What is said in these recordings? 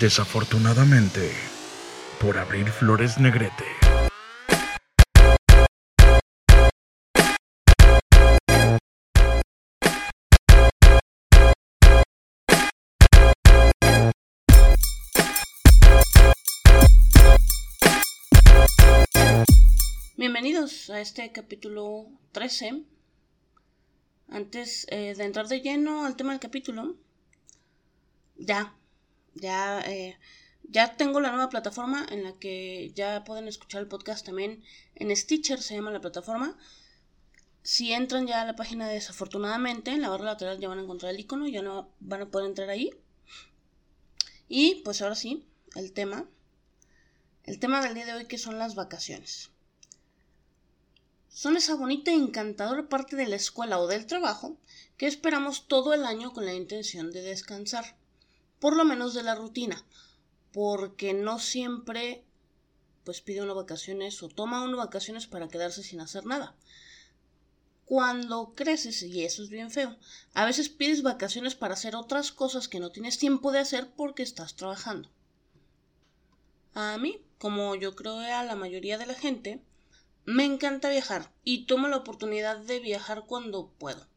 Desafortunadamente, por abrir flores negrete. Bienvenidos a este capítulo 13. Antes eh, de entrar de lleno al tema del capítulo, ya, ya, eh, ya tengo la nueva plataforma en la que ya pueden escuchar el podcast también en Stitcher, se llama la plataforma. Si entran ya a la página desafortunadamente, en la barra lateral ya van a encontrar el icono, ya no van a poder entrar ahí. Y pues ahora sí, el tema. El tema del día de hoy que son las vacaciones. Son esa bonita y encantadora parte de la escuela o del trabajo que esperamos todo el año con la intención de descansar por lo menos de la rutina, porque no siempre pues pide uno vacaciones o toma uno vacaciones para quedarse sin hacer nada. Cuando creces, y eso es bien feo, a veces pides vacaciones para hacer otras cosas que no tienes tiempo de hacer porque estás trabajando. A mí, como yo creo a la mayoría de la gente, me encanta viajar y tomo la oportunidad de viajar cuando puedo.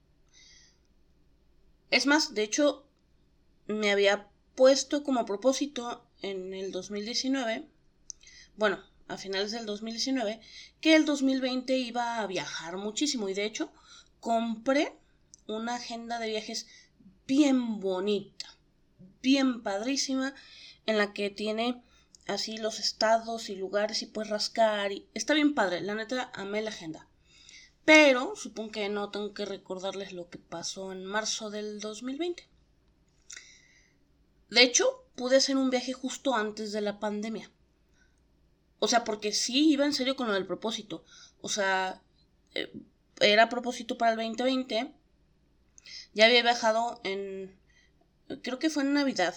Es más, de hecho, me había puesto como propósito en el 2019, bueno, a finales del 2019, que el 2020 iba a viajar muchísimo y de hecho compré una agenda de viajes bien bonita, bien padrísima, en la que tiene así los estados y lugares y puedes rascar y está bien padre, la neta amé la agenda. Pero supongo que no tengo que recordarles lo que pasó en marzo del 2020. De hecho, pude hacer un viaje justo antes de la pandemia. O sea, porque sí iba en serio con lo del propósito. O sea, eh, era propósito para el 2020. Ya había viajado en... Creo que fue en Navidad.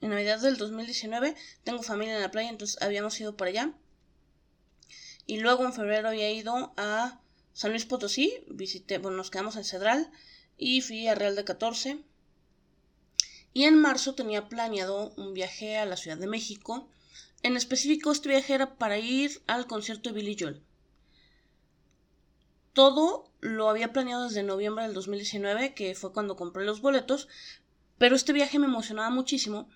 En Navidad del 2019. Tengo familia en la playa, entonces habíamos ido para allá. Y luego en febrero había ido a San Luis Potosí. Visité, bueno, nos quedamos en Cedral. Y fui a Real de 14 y en marzo tenía planeado un viaje a la Ciudad de México. En específico, este viaje era para ir al concierto de Billy Joel. Todo lo había planeado desde noviembre del 2019, que fue cuando compré los boletos, pero este viaje me emocionaba muchísimo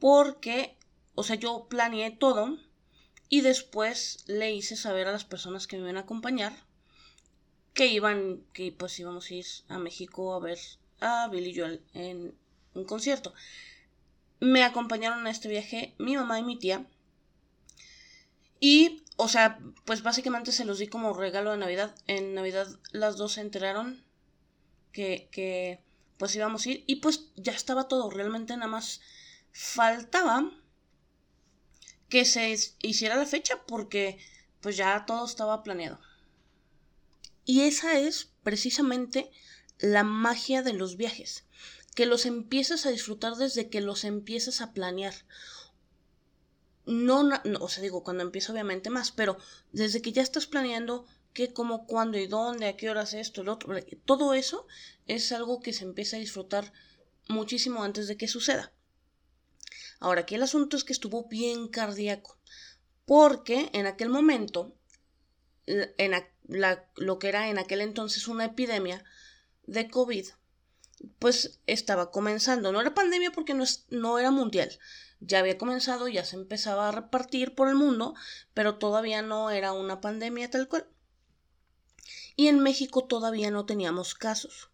porque, o sea, yo planeé todo y después le hice saber a las personas que me iban a acompañar que iban, que pues íbamos a ir a México a ver a Billy Joel en un concierto. Me acompañaron a este viaje mi mamá y mi tía. Y, o sea, pues básicamente se los di como regalo de Navidad. En Navidad las dos se enteraron que, que pues íbamos a ir. Y pues ya estaba todo. Realmente nada más faltaba que se hiciera la fecha porque pues ya todo estaba planeado. Y esa es precisamente la magia de los viajes que los empiezas a disfrutar desde que los empiezas a planear. No, no, o sea, digo, cuando empiezo obviamente más, pero desde que ya estás planeando qué, cómo, cuándo y dónde, a qué horas esto, el otro, todo eso es algo que se empieza a disfrutar muchísimo antes de que suceda. Ahora, aquí el asunto es que estuvo bien cardíaco, porque en aquel momento, en lo que era en aquel entonces una epidemia de COVID, pues estaba comenzando. No era pandemia porque no, no era mundial. Ya había comenzado, ya se empezaba a repartir por el mundo, pero todavía no era una pandemia tal cual. Y en México todavía no teníamos casos.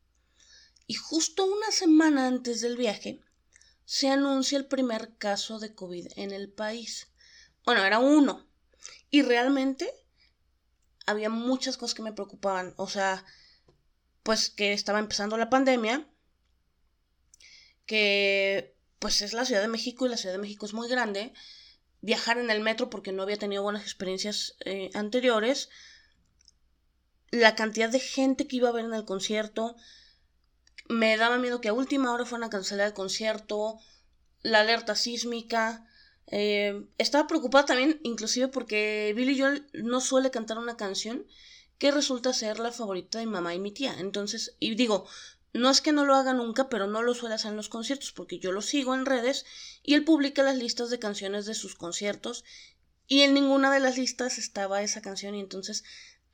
Y justo una semana antes del viaje, se anuncia el primer caso de COVID en el país. Bueno, era uno. Y realmente había muchas cosas que me preocupaban. O sea, pues que estaba empezando la pandemia que pues es la Ciudad de México y la Ciudad de México es muy grande. Viajar en el metro porque no había tenido buenas experiencias eh, anteriores. La cantidad de gente que iba a ver en el concierto. Me daba miedo que a última hora fueran a cancelar el concierto. La alerta sísmica. Eh, estaba preocupada también, inclusive porque Billy Joel no suele cantar una canción que resulta ser la favorita de mi mamá y mi tía. Entonces, y digo, no es que no lo haga nunca, pero no lo suele hacer en los conciertos, porque yo lo sigo en redes y él publica las listas de canciones de sus conciertos y en ninguna de las listas estaba esa canción y entonces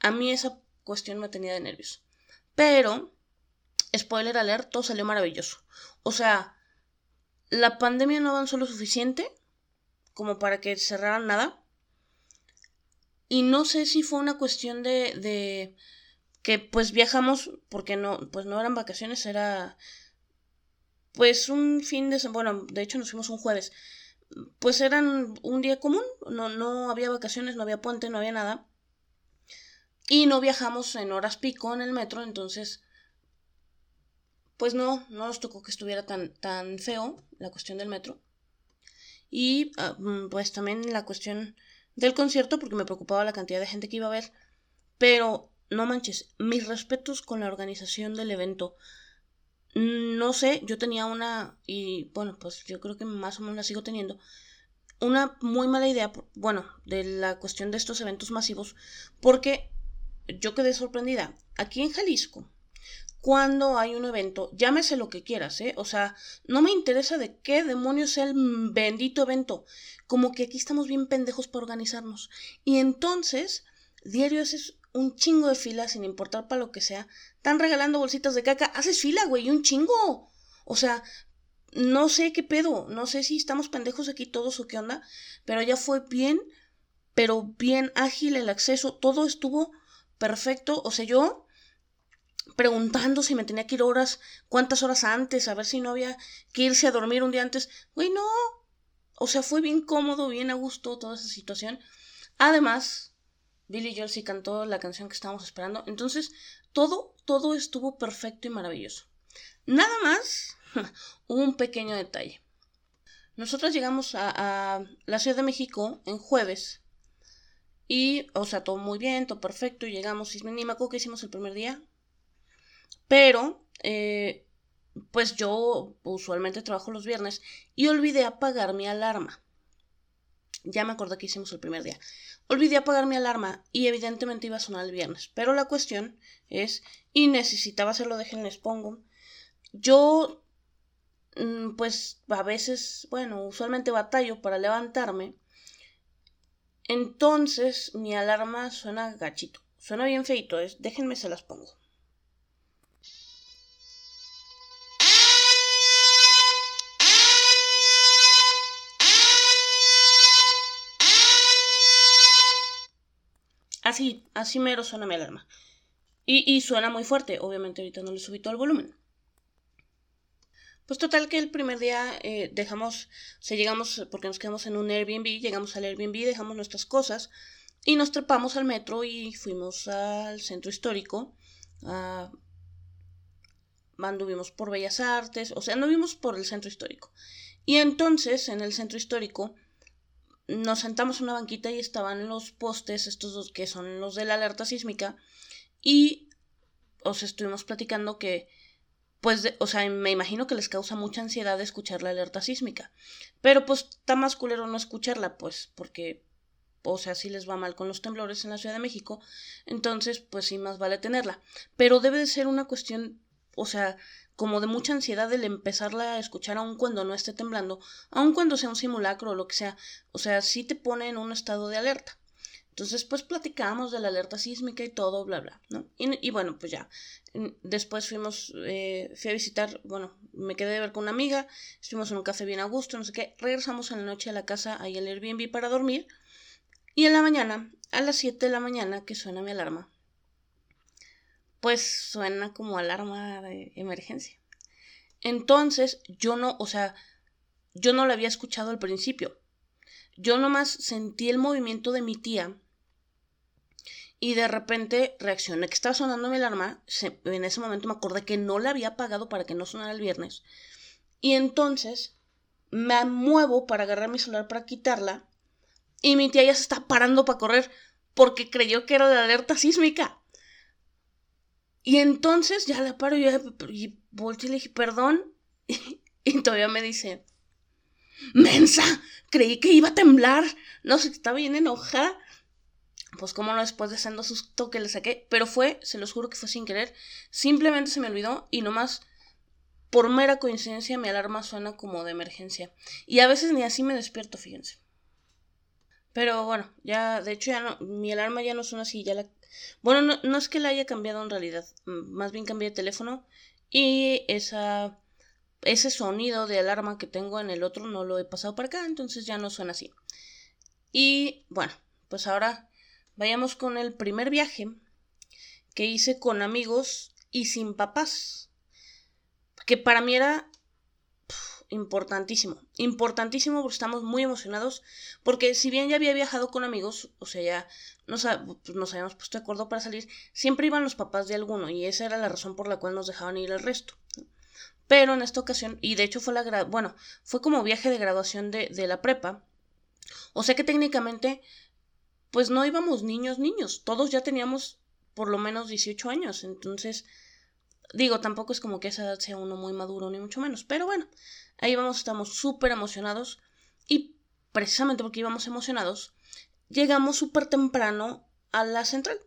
a mí esa cuestión me tenía de nervios. Pero, spoiler alert, todo salió maravilloso. O sea, la pandemia no avanzó lo suficiente como para que cerraran nada. Y no sé si fue una cuestión de, de que pues viajamos porque no, pues no eran vacaciones, era pues un fin de semana, bueno, de hecho nos fuimos un jueves, pues eran un día común, no, no había vacaciones, no había puente, no había nada. Y no viajamos en horas pico en el metro, entonces pues no, no nos tocó que estuviera tan, tan feo la cuestión del metro. Y ah, mm, pues también la cuestión del concierto, porque me preocupaba la cantidad de gente que iba a ver. Pero no manches, mis respetos con la organización del evento. No sé, yo tenía una, y bueno, pues yo creo que más o menos la sigo teniendo, una muy mala idea, bueno, de la cuestión de estos eventos masivos, porque yo quedé sorprendida. Aquí en Jalisco, cuando hay un evento, llámese lo que quieras, ¿eh? O sea, no me interesa de qué demonios sea el bendito evento. Como que aquí estamos bien pendejos para organizarnos. Y entonces, diario haces un chingo de fila, sin importar para lo que sea. Están regalando bolsitas de caca. Haces fila, güey, un chingo. O sea, no sé qué pedo. No sé si estamos pendejos aquí todos o qué onda. Pero ya fue bien, pero bien ágil el acceso. Todo estuvo perfecto. O sea, yo preguntando si me tenía que ir horas, cuántas horas antes, a ver si no había que irse a dormir un día antes. Güey, no. O sea, fue bien cómodo, bien a gusto toda esa situación. Además, Billy Joel sí cantó la canción que estábamos esperando. Entonces, todo, todo estuvo perfecto y maravilloso. Nada más, un pequeño detalle. Nosotros llegamos a, la Ciudad de México en jueves. Y, o sea, todo muy bien, todo perfecto. Y llegamos, y me acuerdo que hicimos el primer día. Pero, eh, pues yo usualmente trabajo los viernes y olvidé apagar mi alarma. Ya me acordé que hicimos el primer día. Olvidé apagar mi alarma y evidentemente iba a sonar el viernes. Pero la cuestión es, y necesitaba hacerlo, déjenles pongo. Yo, mm, pues a veces, bueno, usualmente batallo para levantarme. Entonces mi alarma suena gachito. Suena bien feito, es, déjenme se las pongo. Así, así mero suena mi alarma. Y, suena muy fuerte, obviamente ahorita no le subí todo el volumen. Pues total que el primer día eh, dejamos, o sea, llegamos, porque nos quedamos en un Airbnb, llegamos al Airbnb, dejamos nuestras cosas y nos trepamos al metro y fuimos al centro histórico. anduvimos por Bellas Artes, o sea, anduvimos por el centro histórico. Y entonces, en el centro histórico, nos sentamos en una banquita y estaban los postes, estos dos que son los de la alerta sísmica, y os estuvimos platicando que, pues, o sea, me imagino que les causa mucha ansiedad escuchar la alerta sísmica, pero pues está más culero no escucharla, pues, porque, o sea, si les va mal con los temblores en la Ciudad de México, entonces, pues sí, más vale tenerla, pero debe de ser una cuestión, o sea, como de mucha ansiedad el empezarla a escuchar aun cuando no esté temblando, aun cuando sea un simulacro o lo que sea, o sea, sí te pone en un estado de alerta. Entonces, pues platicamos de la alerta sísmica y todo, bla, bla, ¿no? Y, bueno, pues ya. Después fuimos, eh, fui a visitar, bueno, me quedé de ver con una amiga, estuvimos en un café bien a gusto, no sé qué. Regresamos en la noche a la casa, ahí al Airbnb para dormir. Y en la mañana, a las 7 de la mañana, que suena mi alarma, pues suena como alarma de emergencia. Entonces, yo no, o sea, yo no la había escuchado al principio. Yo nomás sentí el movimiento de mi tía y de repente reaccioné que estaba sonando mi alarma. en ese momento me acordé que no la había apagado para que no sonara el viernes. Y entonces me muevo para agarrar mi celular para quitarla y mi tía ya se está parando para correr porque creyó que era de alerta sísmica. Y entonces ya la paro y, y volteé y le dije, perdón. Y, todavía me dice, Mensa, creí que iba a temblar. No sé, estaba bien enojada. pues como no después de siendo susto que le saqué, pero fue, se los juro que fue sin querer, simplemente se me olvidó y nomás por mera coincidencia mi alarma suena como de emergencia. Y a veces ni así me despierto, fíjense. Pero bueno, ya, de hecho ya no, mi alarma ya no suena así, ya la... Bueno, no, no es que la haya cambiado en realidad, más bien cambié de teléfono y esa, ese sonido de alarma que tengo en el otro no lo he pasado para acá, entonces ya no suena así. Y bueno, pues ahora vayamos con el primer viaje que hice con amigos y sin papás. Que para mí era importantísimo. Importantísimo porque estamos muy emocionados. Porque si bien ya había viajado con amigos, o sea, ya nos, pues, nos habíamos puesto de acuerdo para salir, siempre iban los papás de alguno. Y esa era la razón por la cual nos dejaban ir el resto. Pero en esta ocasión, y de hecho fue la bueno, fue como viaje de graduación de, de la prepa. O sea que técnicamente pues no íbamos niños, niños, todos ya teníamos por lo menos 18 años, entonces, digo, tampoco es como que esa edad sea uno muy maduro, ni mucho menos, pero bueno, ahí vamos, estamos súper emocionados y precisamente porque íbamos emocionados, llegamos súper temprano a la central.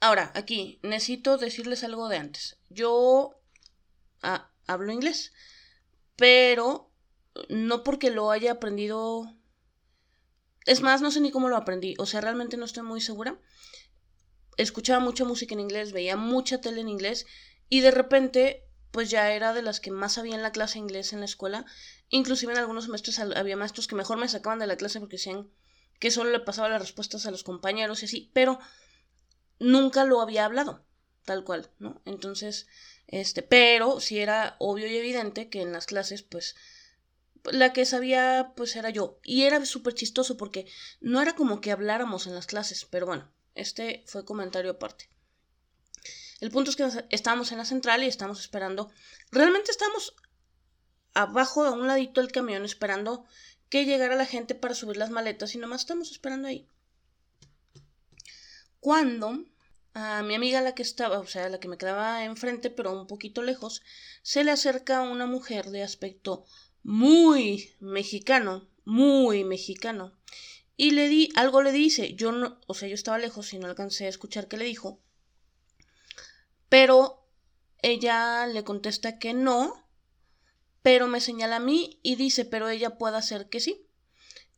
Ahora, aquí necesito decirles algo de antes. Yo ah, hablo inglés, pero no porque lo haya aprendido es más, no sé ni cómo lo aprendí, o sea, realmente no estoy muy segura. Escuchaba mucha música en inglés, veía mucha tele en inglés y de repente pues ya era de las que más sabía en la clase inglés en la escuela. Inclusive en algunos semestres había maestros que mejor me sacaban de la clase porque decían que solo le pasaba las respuestas a los compañeros y así, pero nunca lo había hablado, tal cual, ¿no? Entonces, este, pero sí era obvio y evidente que en las clases pues la que sabía pues era yo. Y era súper chistoso porque no era como que habláramos en las clases, pero bueno, este fue comentario aparte. El punto es que estábamos en la central y estamos esperando. Realmente estamos abajo de un ladito del camión esperando que llegara la gente para subir las maletas y nomás estamos esperando ahí. Cuando a mi amiga la que estaba, o sea, la que me quedaba enfrente, pero un poquito lejos, se le acerca una mujer de aspecto muy mexicano, muy mexicano. Y le di, algo le dice, yo no, o sea, yo estaba lejos y no alcancé a escuchar qué le dijo. Pero ella le contesta que no, pero me señala a mí y dice, pero ella puede hacer que sí.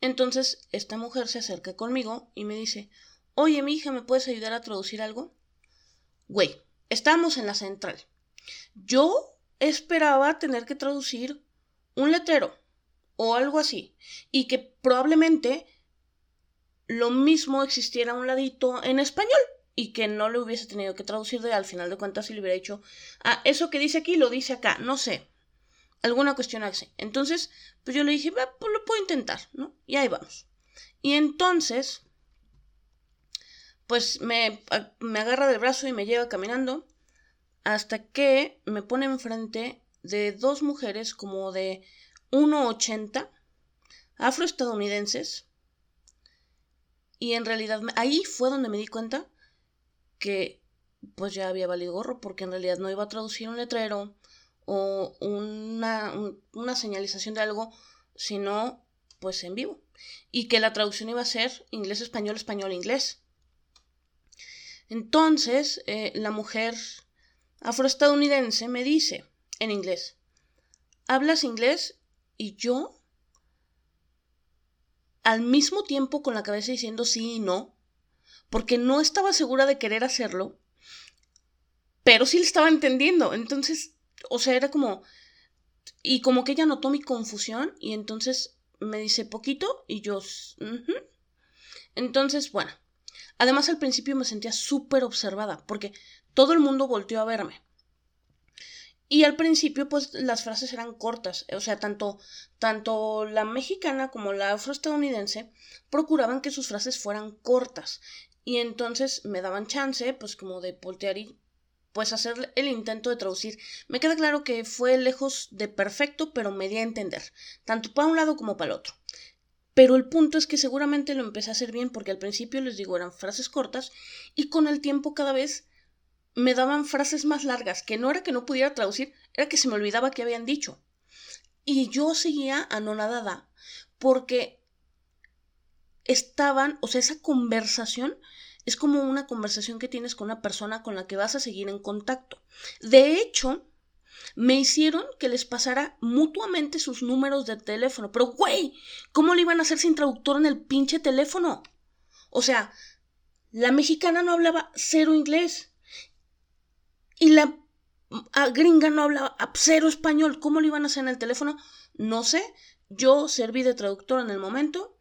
Entonces, esta mujer se acerca conmigo y me dice, oye, mi hija, ¿me puedes ayudar a traducir algo? Güey, estamos en la central. Yo esperaba tener que traducir un letrero o algo así, y que probablemente lo mismo existiera a un ladito en español y que no le hubiese tenido que traducir de al final de cuentas si le hubiera dicho, ah, eso que dice aquí lo dice acá, no sé, alguna cuestión así. Entonces, pues yo le dije, pues lo puedo intentar, ¿no? Y ahí vamos. Y entonces, pues me, me agarra del brazo y me lleva caminando hasta que me pone enfrente de dos mujeres como de 1,80 afroestadounidenses. Y en realidad ahí fue donde me di cuenta que pues ya había valido gorro porque en realidad no iba a traducir un letrero o una, una señalización de algo, sino pues en vivo. Y que la traducción iba a ser inglés-español, español-inglés. Entonces, eh, la mujer afroestadounidense me dice, en inglés. ¿Hablas inglés? Y yo, al mismo tiempo con la cabeza diciendo sí y no, porque no estaba segura de querer hacerlo, pero sí le estaba entendiendo. Entonces, o sea, era como... Y como que ella notó mi confusión y entonces me dice poquito y yo... Entonces, bueno. Además al principio me sentía súper observada porque todo el mundo volteó a verme. Y al principio, pues las frases eran cortas, o sea, tanto, tanto la mexicana como la afroestadounidense procuraban que sus frases fueran cortas. Y entonces me daban chance, pues como de voltear y pues hacer el intento de traducir. Me queda claro que fue lejos de perfecto, pero me di a entender, tanto para un lado como para el otro. Pero el punto es que seguramente lo empecé a hacer bien porque al principio les digo eran frases cortas y con el tiempo cada vez me daban frases más largas, que no era que no pudiera traducir, era que se me olvidaba qué habían dicho. Y yo seguía anonadada, porque estaban, o sea, esa conversación es como una conversación que tienes con una persona con la que vas a seguir en contacto. De hecho, me hicieron que les pasara mutuamente sus números de teléfono. Pero, güey, ¿cómo lo iban a hacer sin traductor en el pinche teléfono? O sea, la mexicana no hablaba cero inglés. Y la gringa no hablaba cero español. ¿Cómo lo iban a hacer en el teléfono? No sé. Yo serví de traductor en el momento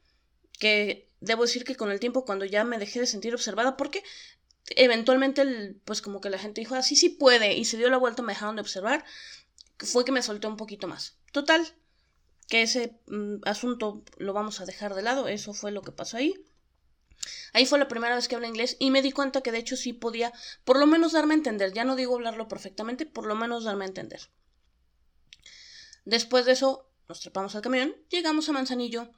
que debo decir que con el tiempo cuando ya me dejé de sentir observada porque eventualmente pues como que la gente dijo, así ah, sí puede y se dio la vuelta, me dejaron de observar, fue que me solté un poquito más. Total, que ese mm, asunto lo vamos a dejar de lado, eso fue lo que pasó ahí. Ahí fue la primera vez que hablé inglés y me di cuenta que de hecho sí podía por lo menos darme a entender, ya no digo hablarlo perfectamente, por lo menos darme a entender. Después de eso nos trepamos al camión, llegamos a Manzanillo,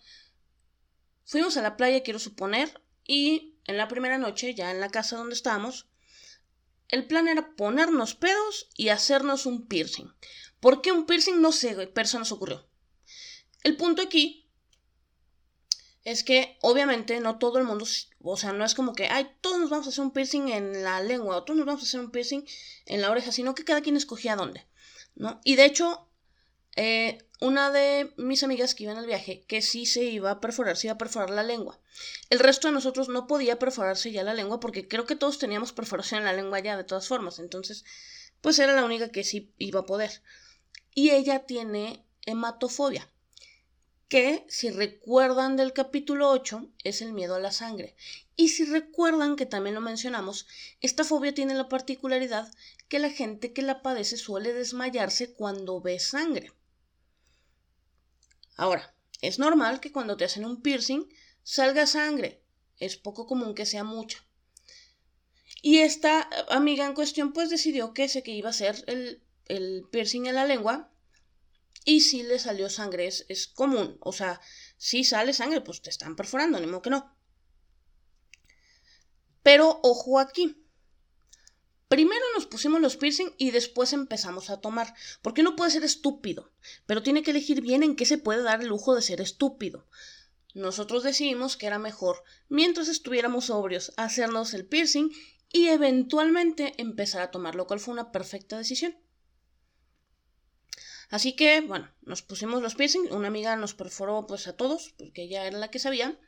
fuimos a la playa, quiero suponer, y en la primera noche, ya en la casa donde estábamos, el plan era ponernos pedos y hacernos un piercing. ¿Por qué un piercing? No sé, pero nos ocurrió. El punto aquí es que obviamente no todo el mundo, o sea, no es como que, ay, todos nos vamos a hacer un piercing en la lengua o todos nos vamos a hacer un piercing en la oreja, sino que cada quien escogía dónde, ¿no? Y de hecho, eh, una de mis amigas que iba en el viaje, que sí se iba a perforar, se iba a perforar la lengua. El resto de nosotros no podía perforarse ya la lengua porque creo que todos teníamos perforación en la lengua ya de todas formas. Entonces, pues era la única que sí iba a poder. Y ella tiene hematofobia, que si recuerdan del capítulo 8 es el miedo a la sangre. Y si recuerdan que también lo mencionamos, esta fobia tiene la particularidad que la gente que la padece suele desmayarse cuando ve sangre. Ahora, es normal que cuando te hacen un piercing salga sangre. Es poco común que sea mucha. Y esta amiga en cuestión pues decidió que ese que iba a ser el, el piercing en la lengua y si le salió sangre. Es, es, común. O sea, si sale sangre, pues te están perforando, ni modo que no. Pero ojo aquí. Primero nos pusimos los piercing y después empezamos a tomar, porque uno puede ser estúpido, pero tiene que elegir bien en qué se puede dar el lujo de ser estúpido. Nosotros decidimos que era mejor, mientras estuviéramos sobrios, hacernos el piercing y eventualmente empezar a tomar, lo cual fue una perfecta decisión. Así que, bueno, nos pusimos los piercing, una amiga nos perforó pues a todos, porque ella era la que sabía.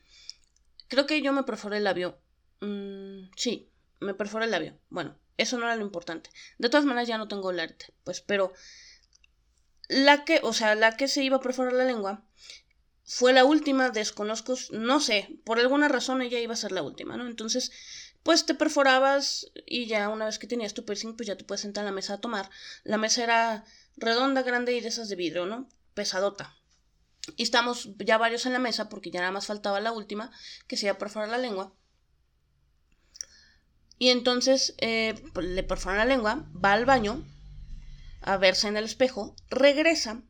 Creo que yo me perforé el labio. Mm, sí, me perforé el labio. Bueno, eso no era lo importante. De todas maneras ya no tengo el arte, pues, pero la que, o sea, la que se iba a perforar la lengua fue la última, desconozco, no sé, por alguna razón ella iba a ser la última, ¿no? Entonces, pues te perforabas y ya una vez que tenías tu piercing, pues ya te puedes sentar en la mesa a tomar. La mesa era redonda, grande y de esas de vidrio, ¿no? Pesadota. Y estamos ya varios en la mesa porque ya nada más faltaba la última, que se iba a perforar la lengua. Y entonces eh, pues, le perfora la lengua, va al baño a verse en el espejo, regresa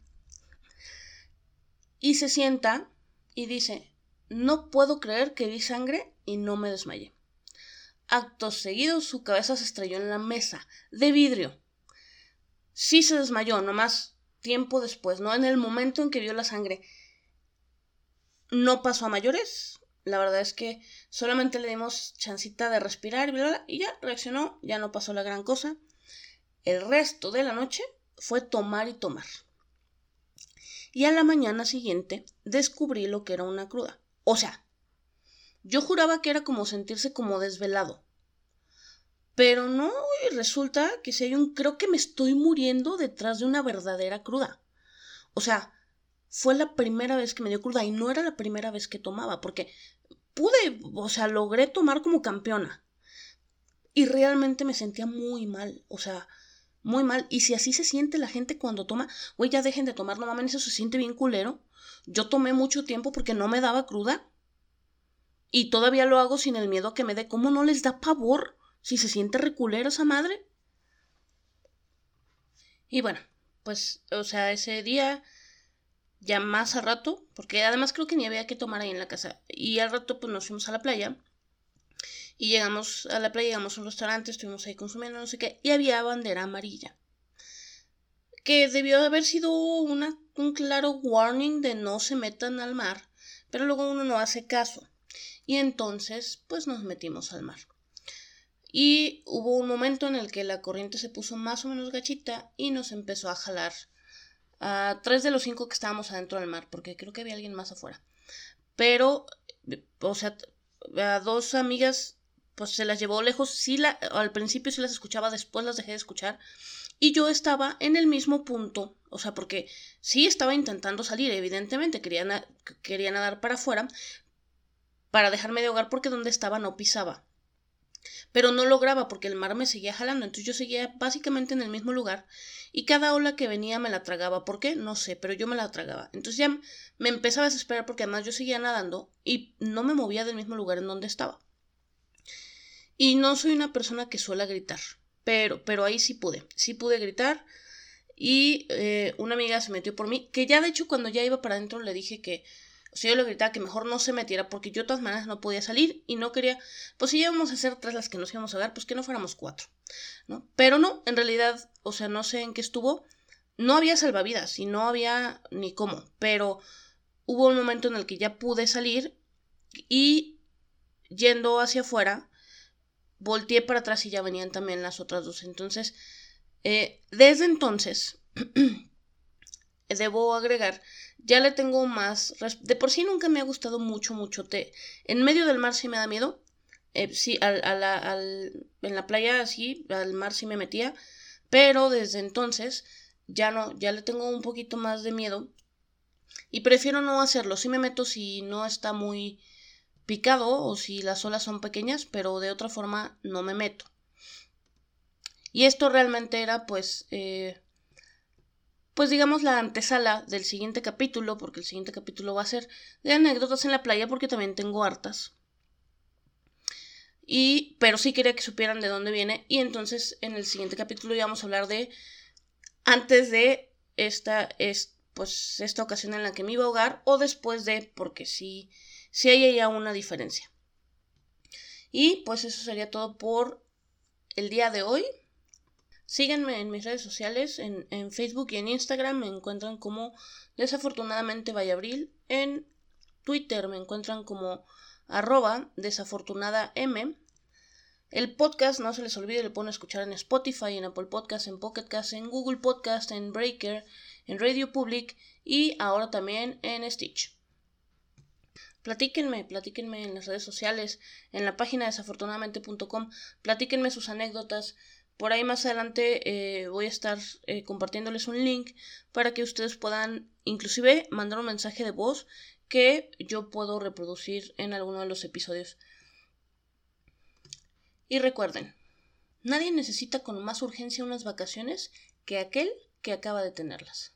y se sienta y dice, no puedo creer que vi sangre y no me desmayé. Acto seguido su cabeza se estrelló en la mesa de vidrio. Sí se desmayó, nomás tiempo después, ¿no? En el momento en que vio la sangre. No pasó a mayores, la verdad es que solamente le dimos chancita de respirar y, ya reaccionó, ya no pasó la gran cosa. El resto de la noche fue tomar y tomar. Y a la mañana siguiente descubrí lo que era una cruda. O sea, yo juraba que era como sentirse como desvelado. Pero no, y resulta que si hay un creo que me estoy muriendo detrás de una verdadera cruda. O sea, fue la primera vez que me dio cruda y no era la primera vez que tomaba, porque pude, o sea, logré tomar como campeona. Y realmente me sentía muy mal, o sea, muy mal. Y si así se siente la gente cuando toma, güey, ya dejen de tomar, no mames, eso se siente bien culero. Yo tomé mucho tiempo porque no me daba cruda. Y todavía lo hago sin el miedo a que me dé. ¿Cómo no les da pavor si se siente reculero esa madre? Y bueno, pues, o sea, ese día ya más a rato, porque además creo que ni había que tomar ahí en la casa. Y al rato pues nos fuimos a la playa. Y llegamos a la playa, llegamos a un restaurante, estuvimos ahí consumiendo no sé qué, y había bandera amarilla. Que debió haber sido una, un claro warning de no se metan al mar, pero luego uno no hace caso. y entonces pues nos metimos al mar. Y hubo un momento en el que la corriente se puso más o menos gachita y nos empezó a jalar a tres de los cinco que estábamos adentro del mar, porque creo que había alguien más afuera. Pero, o sea, a dos amigas pues se las llevó lejos, sí la, al principio sí las escuchaba, después las dejé de escuchar. Y yo estaba en el mismo punto, o sea, porque sí estaba intentando salir, evidentemente, quería, quería nadar para afuera, para dejarme de ahogar porque donde estaba no pisaba. Pero no lograba porque el mar me seguía jalando, entonces yo seguía básicamente en el mismo lugar y cada ola que venía me la tragaba. ¿Por qué? No sé, pero yo me la tragaba. Entonces ya me empezaba a desesperar porque además yo seguía nadando y no me movía del mismo lugar en donde estaba. Y no soy una persona que suele gritar, pero, pero ahí sí pude, sí pude gritar. Y eh, una amiga se metió por mí, que ya de hecho cuando ya iba para adentro le dije que, o sea, yo le gritaba que mejor no se metiera porque yo de todas maneras no podía salir y no quería, pues si íbamos a ser tres las que nos íbamos a dar, pues que no fuéramos cuatro, ¿no? Pero no, en realidad, o sea, no sé en qué estuvo, no había salvavidas y no había ni cómo, pero hubo un momento en el que ya pude salir y yendo hacia afuera, volteé para atrás y ya venían también las otras dos. Entonces, eh, desde entonces, debo agregar, ya le tengo más... De por sí nunca me ha gustado mucho, mucho té. En medio del mar sí me da miedo. Eh, sí, al, en la playa sí, al mar sí me metía. Pero desde entonces ya no, ya le tengo un poquito más de miedo. Y prefiero no hacerlo. Sí me meto si no está muy picado o si las olas son pequeñas, pero de otra forma no me meto. Y esto realmente era pues, eh, pues digamos la antesala del siguiente capítulo, porque el siguiente capítulo va a ser de anécdotas en la playa, porque también tengo hartas. Y, pero sí quería que supieran de dónde viene. Y entonces en el siguiente capítulo íbamos a hablar de antes de esta, es, pues, esta ocasión en la que me iba a ahogar o después de, porque sí si hay ya una diferencia. Y pues eso sería todo por el día de hoy. Síganme en mis redes sociales, en, Facebook y en Instagram me encuentran como desafortunadamente Vallabril. En Twitter me encuentran como arroba desafortunada. El podcast, no se les olvide, lo pueden escuchar en Spotify, en Apple Podcast, en Pocket en Google Podcast, en Breaker, en Radio Public y ahora también en Stitch. Platíquenme, platíquenme en las redes sociales, en la página desafortunadamente.com, platíquenme sus anécdotas. Por ahí más adelante eh, voy a estar eh, compartiéndoles un link para que ustedes puedan inclusive mandar un mensaje de voz que yo puedo reproducir en alguno de los episodios. Y recuerden, nadie necesita con más urgencia unas vacaciones que aquel que acaba de tenerlas.